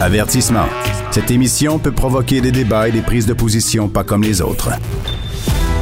Avertissement. Cette émission peut provoquer des débats et des prises de position pas comme les autres.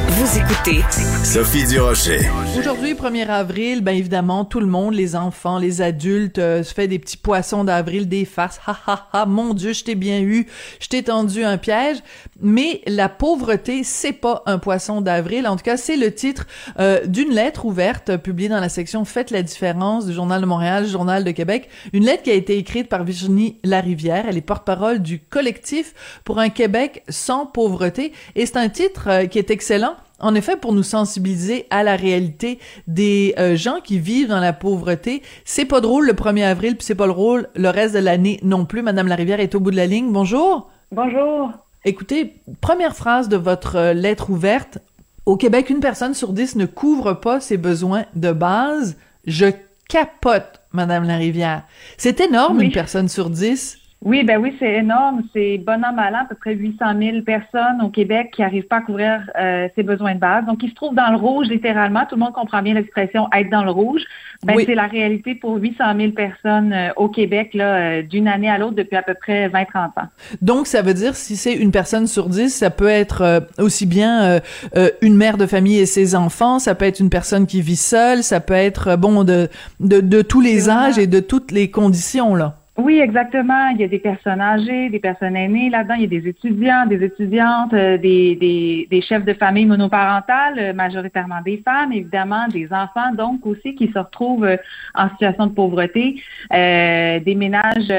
Vous écoutez Sophie Durocher. Aujourd'hui, 1er avril, ben évidemment, tout le monde, les enfants, les adultes, euh, se fait des petits poissons d'avril, des farces. Ha ha ha, mon Dieu, je t'ai bien eu, je t'ai tendu un piège. Mais la pauvreté, c'est pas un poisson d'avril. En tout cas, c'est le titre euh, d'une lettre ouverte publiée dans la section Faites la différence du Journal de Montréal, Journal de Québec. Une lettre qui a été écrite par Virginie Larivière. Elle est porte-parole du collectif pour un Québec sans pauvreté. Et c'est un titre euh, qui est excellent en effet, pour nous sensibiliser à la réalité des euh, gens qui vivent dans la pauvreté. C'est pas drôle le 1er avril, puis c'est pas drôle le reste de l'année non plus. Madame Larivière est au bout de la ligne. Bonjour. Bonjour. Écoutez, première phrase de votre euh, lettre ouverte. Au Québec, une personne sur dix ne couvre pas ses besoins de base. Je capote, Madame Larivière. C'est énorme, Oui. une personne sur dix. Oui, ben oui, c'est énorme. C'est bon an, mal an, à peu près 800 000 personnes au Québec qui n'arrivent pas à couvrir euh, ses besoins de base. Donc, ils se trouvent dans le rouge, littéralement. Tout le monde comprend bien l'expression être dans le rouge. Ben, Oui. c'est la réalité pour 800 000 personnes euh, au Québec, là, euh, d'une année à l'autre depuis à peu près 20-30 ans. Donc, ça veut dire, si c'est une personne sur dix, ça peut être euh, aussi bien une mère de famille et ses enfants, ça peut être une personne qui vit seule, ça peut être, bon, de, de, de tous les âges et de toutes les conditions, là. Oui, exactement. Il y a des personnes âgées, des personnes aînées là-dedans. Il y a des étudiants, des étudiantes, euh, des, des, des chefs de famille monoparentales, euh, majoritairement des femmes, évidemment, des enfants, donc aussi qui se retrouvent euh, en situation de pauvreté, des ménages.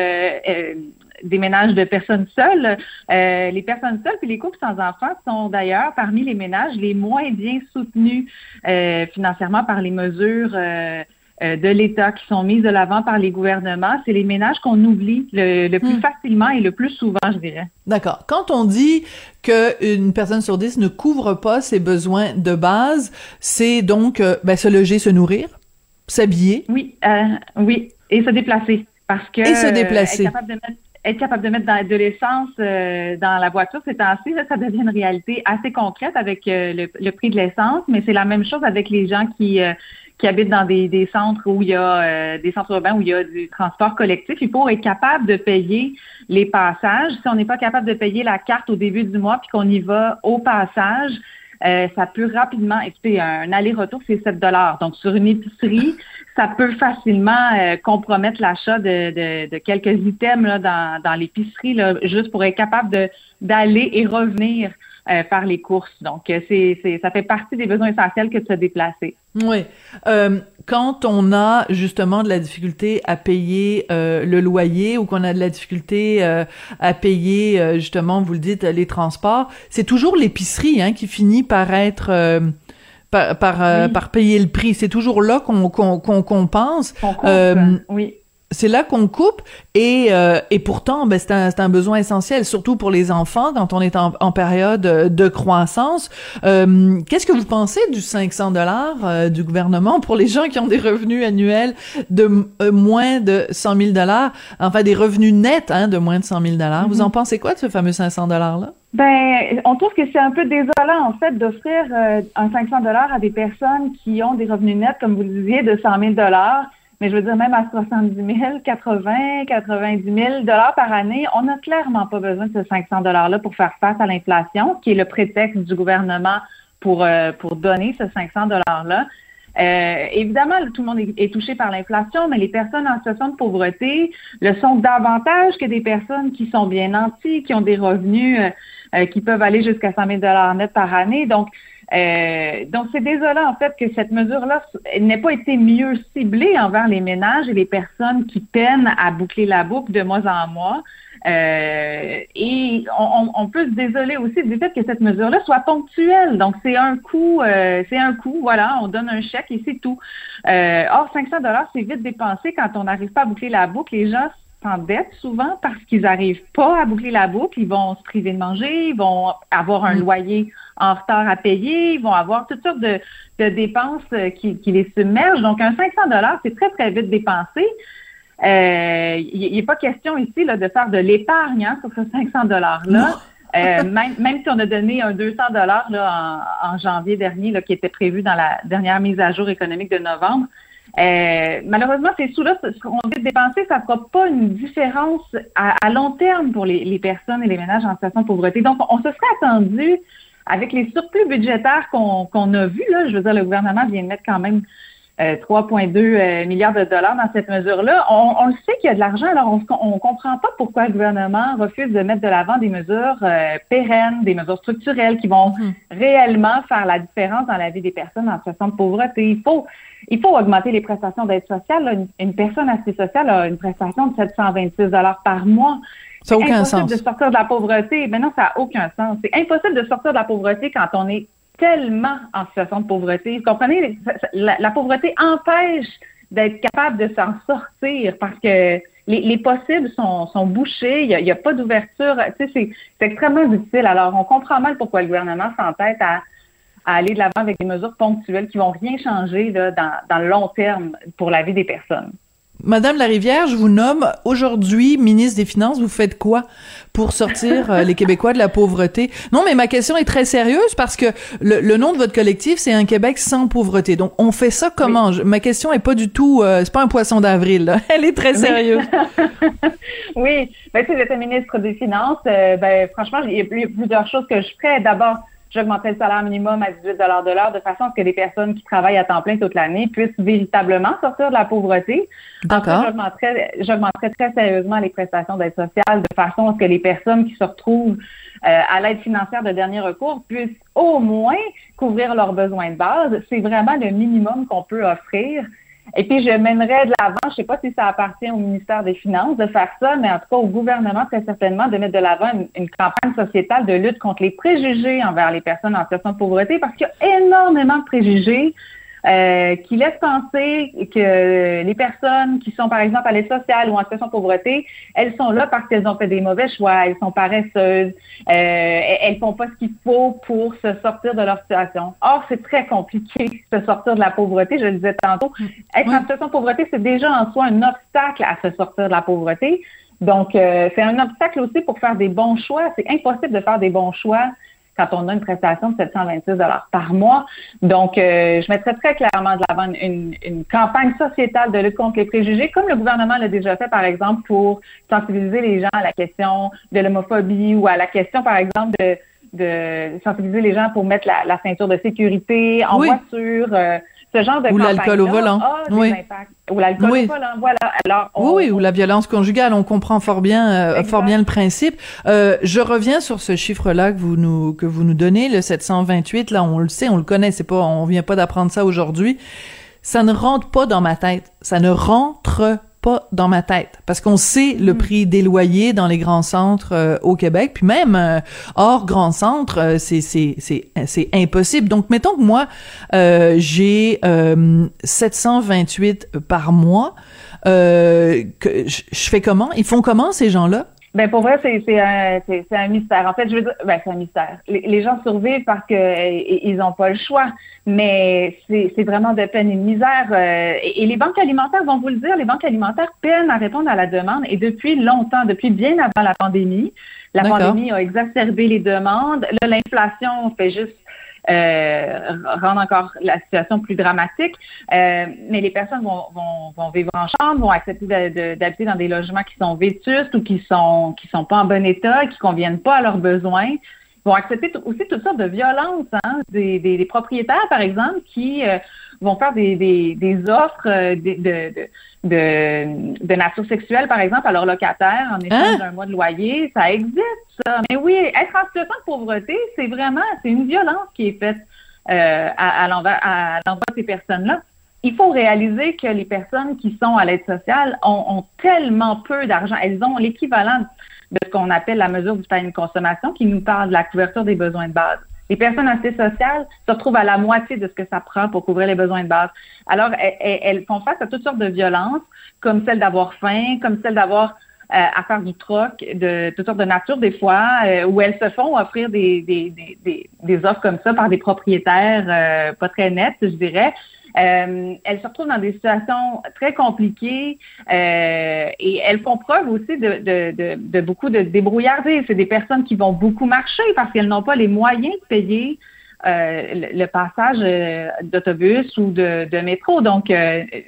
des ménages de personnes seules. Euh, les personnes seules puis les couples sans enfants sont d'ailleurs parmi les ménages les moins bien soutenus euh, financièrement par les mesures euh, de l'État qui sont mises de l'avant par les gouvernements. C'est les ménages qu'on oublie le, le plus Hmm. facilement et le plus souvent, je dirais. D'accord. Quand on dit que une personne sur dix ne couvre pas ses besoins de base, c'est donc euh, ben, se loger, se nourrir, s'habiller? Oui, euh, oui, et se déplacer. Parce que Et se euh, déplacer. être capable de mettre, être capable de mettre dans- de l'essence euh, dans la voiture, c'est là, ça devient une réalité assez concrète avec euh, le, le prix de l'essence, mais c'est la même chose avec les gens qui euh, qui habitent dans des, des centres où il y a euh, des centres urbains où il y a du transport collectif. Il faut être capable de payer les passages. Si on n'est pas capable de payer la carte au début du mois puis qu'on y va au passage, euh, ça peut rapidement, écoutez, un aller-retour, c'est 7 dollars. Donc, sur une épicerie, ça peut facilement euh, compromettre l'achat de, de, de quelques items là, dans, dans l'épicerie, juste pour être capable d'aller et revenir euh, faire les courses. Donc, euh, c'est, c'est, ça fait partie des besoins essentiels que de se déplacer. Oui. Euh, quand on a justement de la difficulté à payer euh, le loyer ou qu'on a de la difficulté euh, à payer euh, justement, vous le dites, les transports, c'est toujours l'épicerie hein, qui finit par être euh, par par, Oui. par payer le prix. C'est toujours là qu'on qu'on qu'on qu'on pense. On coupe, Euh, oui. C'est là qu'on coupe et euh, et pourtant ben c'est un c'est un besoin essentiel surtout pour les enfants quand on est en, en période euh, de croissance. Euh, Qu'est-ce que vous pensez du 500 dollars euh, du gouvernement pour les gens qui ont des revenus annuels de moins de 100 000 dollars, enfin des revenus nets hein, de moins de 100 000 dollars. Vous Mhm. en pensez quoi de ce fameux 500 dollars là Ben, on trouve que c'est un peu désolant, en fait, d'offrir euh, un 500 dollars à des personnes qui ont des revenus nets, comme vous le disiez, de 100 000 dollars. Mais je veux dire, même à 70 000, 80, 90 000 dollars par année, on n'a clairement pas besoin de ce 500 dollars-là pour faire face à l'inflation, qui est le prétexte du gouvernement pour, euh, pour donner ce 500 dollars-là. Euh, évidemment, tout le monde est, touché par l'inflation, mais les personnes en situation de pauvreté le sont davantage que des personnes qui sont bien nanties, qui ont des revenus euh, euh, qui peuvent aller jusqu'à 100 000 net par année. Donc, euh, donc c'est désolant en fait que cette mesure-là n'ait pas été mieux ciblée envers les ménages et les personnes qui peinent à boucler la boucle de mois en mois. Euh, et on, on- peut se désoler aussi du fait que cette mesure-là soit ponctuelle. Donc, c'est un coût, euh, c'est un coût, voilà, on donne un chèque et c'est tout. Euh, or, 500 dollars, c'est vite dépensé quand on n'arrive pas à boucler la boucle. Les gens s'endettent souvent parce qu'ils n'arrivent pas à boucler la boucle. Ils vont se priver de manger, ils vont avoir un Mm. loyer en retard à payer, ils vont avoir toutes sortes de, de dépenses euh, qui, qui les submergent. Donc, un 500 dollars, c'est très, très vite dépensé. Euh, Il n'est pas question ici là, de faire de l'épargne hein, sur ce 500 dollars-là. Euh, même, même si on a donné un 200 dollars en, en janvier dernier, là, qui était prévu dans la dernière mise à jour économique de novembre, Euh, malheureusement, ces sous-là, ce qu'on veut dépenser, ça ne fera pas une différence à, long terme pour les, personnes et les ménages en situation de pauvreté. Donc, on se serait attendu, avec les surplus budgétaires qu'on a vus, là, je veux dire, le gouvernement vient de mettre quand même 3,2 euh, euh, milliards de dollars dans cette mesure-là. On, le sait qu'il y a de l'argent, alors on ne comprend pas pourquoi le gouvernement refuse de mettre de l'avant des mesures euh, pérennes, des mesures structurelles qui vont hmm. réellement faire la différence dans la vie des personnes en situation de pauvreté. Il faut, il faut augmenter les prestations d'aide sociale. Une, personne assez sociale a une prestation de 726 dollars par mois. Ça n'a aucun sens. de sortir de la pauvreté. Mais non, ça n'a aucun sens. C'est impossible de sortir de la pauvreté quand on est tellement en situation de pauvreté. Vous comprenez? La, pauvreté empêche d'être capable de s'en sortir parce que les, possibles sont, sont bouchés, il n'y a, pas d'ouverture. Tu sais, c'est extrêmement difficile. Alors, on comprend mal pourquoi le gouvernement s'entête à, à aller de l'avant avec des mesures ponctuelles qui vont rien changer là, dans, dans le long terme pour la vie des personnes. Madame Larivière, je vous nomme aujourd'hui ministre des Finances. Vous faites quoi pour sortir euh, les Québécois de la pauvreté? Non, mais ma question est très sérieuse parce que le, nom de votre collectif, c'est un Québec sans pauvreté. Donc, on fait ça comment? ma question est pas du tout, euh, c'est pas un poisson d'avril. Elle est très sérieuse. oui. Ben, si j'étais ministre des Finances, euh, ben, franchement, il y a plusieurs choses que je ferais. D'abord, j'augmenterais le salaire minimum à 18 de l'heure de façon à ce que des personnes qui travaillent à temps plein toute l'année puissent véritablement sortir de la pauvreté. D'accord. J'augmenterais très sérieusement les prestations d'aide sociale de façon à ce que les personnes qui se retrouvent euh, à l'aide financière de dernier recours puissent au moins couvrir leurs besoins de base. C'est vraiment le minimum qu'on peut offrir et puis, je mènerais de l'avant, je ne sais pas si ça appartient au ministère des Finances de faire ça, mais en tout cas au gouvernement très certainement de mettre de l'avant une, campagne sociétale de lutte contre les préjugés envers les personnes en situation de pauvreté parce qu'il y a énormément de préjugés euh, qui laisse penser que les personnes qui sont, par exemple, à l'aide sociale ou en situation de pauvreté, elles sont là parce qu'elles ont fait des mauvais choix, elles sont paresseuses, euh, elles font pas ce qu'il faut pour se sortir de leur situation. Or, c'est très compliqué de se sortir de la pauvreté. Je le disais tantôt. Être en situation de pauvreté, c'est déjà en soi un obstacle à se sortir de la pauvreté. Donc, euh, c'est un obstacle aussi pour faire des bons choix. C'est impossible de faire des bons choix quand on a une prestation de 726 par mois. Donc, euh, je mettrais très clairement de l'avant une, une, campagne sociétale de lutte contre les préjugés, comme le gouvernement l'a déjà fait, par exemple, pour sensibiliser les gens à la question de l'homophobie ou à la question, par exemple, de, de sensibiliser les gens pour mettre la, ceinture de sécurité en voiture. Euh, ce genre de ou l'alcool au volant. oui. Ou l'alcool au volant, voilà. Alors, oui, ou la violence conjugale, on comprend fort bien, euh, fort bien le principe. Euh, je reviens sur ce chiffre-là que vous nous que vous nous donnez, le 728. Là, on le sait, on le connaît. C'est pas, on vient pas d'apprendre ça aujourd'hui. Ça ne rentre pas dans ma tête. Ça ne rentre pas dans ma tête. Parce qu'on sait le hmm. prix des loyers dans les grands centres euh, au Québec. Puis même euh, hors grands centres euh, c'est c'est c'est c'est impossible. Donc mettons que moi j'ai 728 par mois que je fais comment? Ils font comment ces gens-là? Ben pour vrai, c'est c'est un c'est un mystère. En fait, je veux dire, ben c'est un mystère. Les, gens survivent parce que ils ont pas le choix, mais c'est c'est vraiment de peine et de misère. Euh, et, les banques alimentaires vont vous le dire, les banques alimentaires peinent à répondre à la demande et depuis longtemps, depuis bien avant la pandémie. La pandémie a exacerbé les demandes. Là, l'inflation fait juste euh, rendre encore la situation plus dramatique. Euh, mais les personnes vont, vont, vont, vivre en chambre, vont accepter d'habiter dans des logements qui sont vétustes ou qui sont qui sont pas en bon état, qui conviennent pas à leurs besoins vont accepter aussi toutes sortes de violences, hein, des, des, propriétaires, par exemple, qui euh, vont faire des, des, des offres de, de, de, de, nature sexuelle, par exemple, à leurs locataires en échange hein? d'un mois de loyer. Ça existe, mais oui, être en situation de pauvreté, c'est vraiment, c'est une violence qui est faite euh, à, à l'endroit de ces personnes-là. Il faut réaliser que les personnes qui sont à l'aide sociale ont, ont tellement peu d'argent. Elles ont l'équivalent de ce qu'on appelle la mesure du panier de consommation qui nous parle de la couverture des besoins de base. Les personnes assez sociales se retrouvent à la moitié de ce que ça prend pour couvrir les besoins de base. Alors, elles, font face à toutes sortes de violences, comme celle d'avoir faim, comme celle d'avoir euh, à faire du troc de toutes sortes de nature des fois, euh, où elles se font offrir des, des, des, des, offres comme ça par des propriétaires euh, pas très nets, je dirais. Elles se retrouvent dans des situations très compliquées et elles font preuve aussi de, de, de, de beaucoup de débrouillardise. C'est des personnes qui vont beaucoup marcher parce qu'elles n'ont pas les moyens de payer le, passage d'autobus ou de, métro. Donc,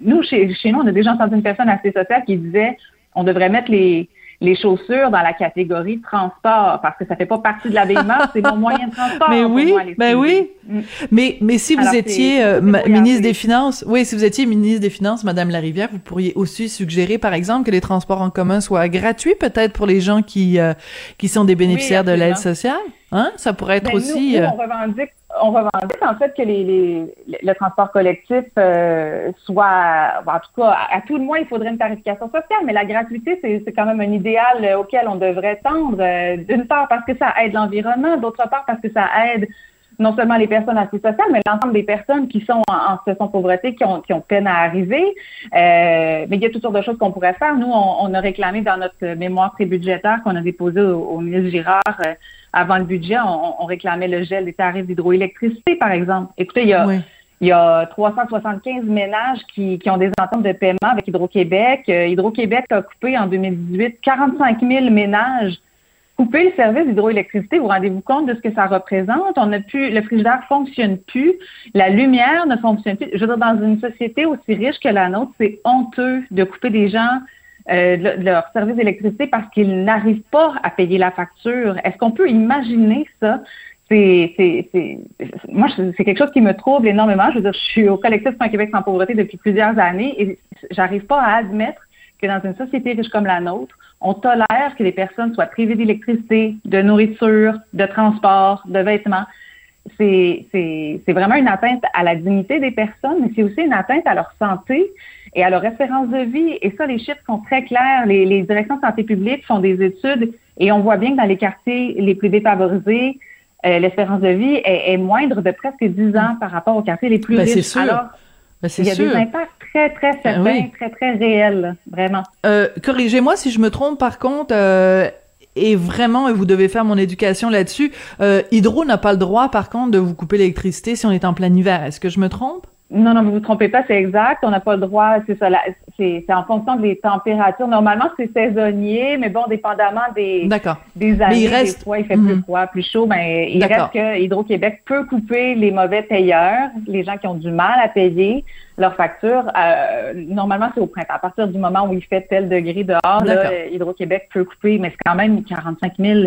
nous, chez, chez nous, on a déjà entendu une personne assez sociale qui disait on devrait mettre les, les chaussures dans la catégorie transport parce que ça fait pas partie de l'habillement, c'est mon moyen de transport. Mais oui, ben oui. Mm. Mais mais si vous étiez euh, ministre des Finances, oui, si vous étiez ministre des Finances, Madame Larivière, vous pourriez aussi suggérer, par exemple, que les transports en commun soient gratuits, peut-être pour les gens qui euh, qui sont des bénéficiaires de l'aide sociale. Hein? Ça pourrait être ben, aussi. Euh, on revendique on revendique en fait que les, les, le transport collectif euh, soit, en tout cas, à, tout le moins, il faudrait une tarification sociale, mais la gratuité, c'est quand même un idéal auquel on devrait tendre, euh, d'une part parce que ça aide l'environnement, d'autre part parce que ça aide non seulement les personnes assez sociales, mais l'ensemble des personnes qui sont en, situation de pauvreté, qui ont, qui ont peine à arriver. Euh, mais il y a toutes sortes de choses qu'on pourrait faire. Nous, on, a réclamé dans notre mémoire prébudgétaire qu'on a déposé au, au ministre Girard avant le budget, on, réclamait le gel des tarifs d'hydroélectricité, par exemple. Écoutez, il y a, il y a 375 ménages qui, ont des ententes de paiement avec Hydro-Québec. Euh, Hydro-Québec a coupé en 2018 45 000 ménages. Couper le service d'hydroélectricité, vous rendez-vous compte de ce que ça représente? On a pu, le frigidaire fonctionne plus, la lumière ne fonctionne plus. Je veux dire, dans une société aussi riche que la nôtre, c'est honteux de couper des gens euh, de leur service d'électricité parce qu'ils n'arrivent pas à payer la facture. Est-ce qu'on peut imaginer ça? C'est, c'est, c'est, moi, c'est quelque chose qui me trouble énormément. Je veux dire, je suis au collectif un Québec sans pauvreté depuis plusieurs années et j'arrive pas à admettre que dans une société riche comme la nôtre, on tolère que les personnes soient privées d'électricité, de nourriture, de transport, de vêtements. C'est, vraiment une atteinte à la dignité des personnes, mais c'est aussi une atteinte à leur santé et à leur espérance de vie. Et ça, les chiffres sont très clairs. Les, les directions de santé publique font des études et on voit bien que dans les quartiers les plus défavorisés, euh, l'espérance de vie est, moindre de presque 10 ans par rapport aux quartiers les plus ben, riches. Sûr. Alors, il y a des impacts très, très ben certains, très, très réels, vraiment. Euh, Corrigez-moi si je me trompe, par contre, euh, et vraiment, et vous devez faire mon éducation là-dessus, euh, Hydro n'a pas le droit, par contre, de vous couper l'électricité si on est en plein hiver. Est-ce que je me trompe? Non, non, vous vous trompez pas, c'est exact. On n'a pas le droit, c'est ça, c'est en fonction des températures. Normalement, c'est saisonnier, mais bon, dépendamment des, des années, il reste... des fois, il fait plus mhm. froid, plus chaud, mais il reste que Hydro-Québec peut couper les mauvais payeurs, les gens qui ont du mal à payer leurs factures. Euh, normalement, c'est au printemps. À partir du moment où il fait tel degré dehors, Hydro-Québec peut couper, mais c'est quand même 45 000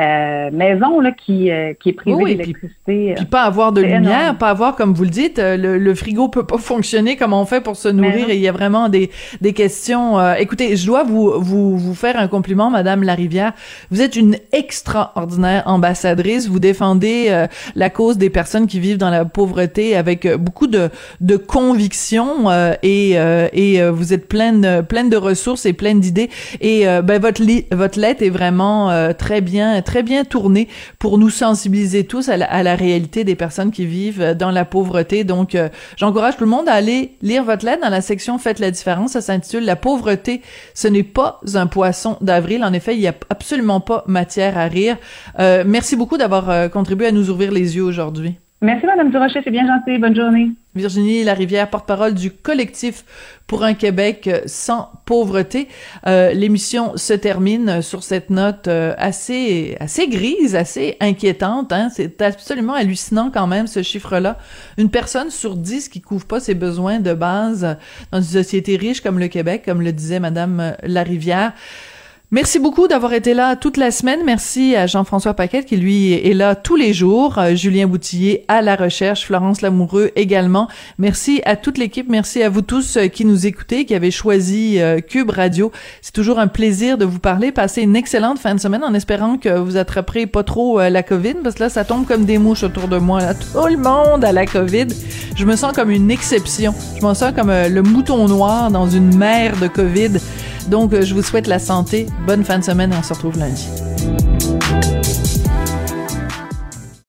euh, maison là, qui, euh, qui est privée d'électricité. Puis, pas avoir de lumière, pas avoir, comme vous le dites, euh, le, le, frigo peut pas fonctionner comme on fait pour se nourrir et il y a vraiment des, des questions. écoutez, je dois vous, vous, vous faire un compliment, Madame Larivière. Vous êtes une extraordinaire ambassadrice. Vous défendez la cause des personnes qui vivent dans la pauvreté avec beaucoup de, de conviction et, et vous êtes pleine, pleine de ressources et pleine d'idées. Et ben, votre, votre lettre est vraiment très bien très bien tourné pour nous sensibiliser tous à la, réalité des personnes qui vivent dans la pauvreté. Donc, euh, j'encourage tout le monde à aller lire votre lettre dans la section Faites la différence. Ça s'intitule La pauvreté, ce n'est pas un poisson d'avril. En effet, il n'y a absolument pas matière à rire. Euh, merci beaucoup d'avoir euh, contribué à nous ouvrir les yeux aujourd'hui. Merci, Madame Durocher. C'est bien gentil. Bonne journée. Virginie Larivière, porte-parole du collectif pour un Québec sans pauvreté. Euh, l'émission se termine sur cette note euh, assez assez grise, assez inquiétante. Hein? C'est absolument hallucinant quand même ce chiffre-là. Une personne sur dix qui couvre pas ses besoins de base dans une société riche comme le Québec, comme le disait Madame Larivière. Merci beaucoup d'avoir été là toute la semaine. Merci à Jean-François Paquette qui lui est là tous les jours. Euh, Julien Boutillier à la recherche, Florence Lamoureux également. Merci à toute l'équipe. Merci à vous tous euh, qui nous écoutez, qui avez choisi euh, Cube Radio. C'est toujours un plaisir de vous parler. Passez une excellente fin de semaine en espérant que vous attraperez pas trop la COVID parce que là, ça tombe comme des mouches autour de moi. Tout le monde a la COVID. Je me sens comme une exception. Je me sens comme le mouton noir dans une mer de COVID. Donc, je vous souhaite la santé. Bonne fin de semaine et on se retrouve lundi.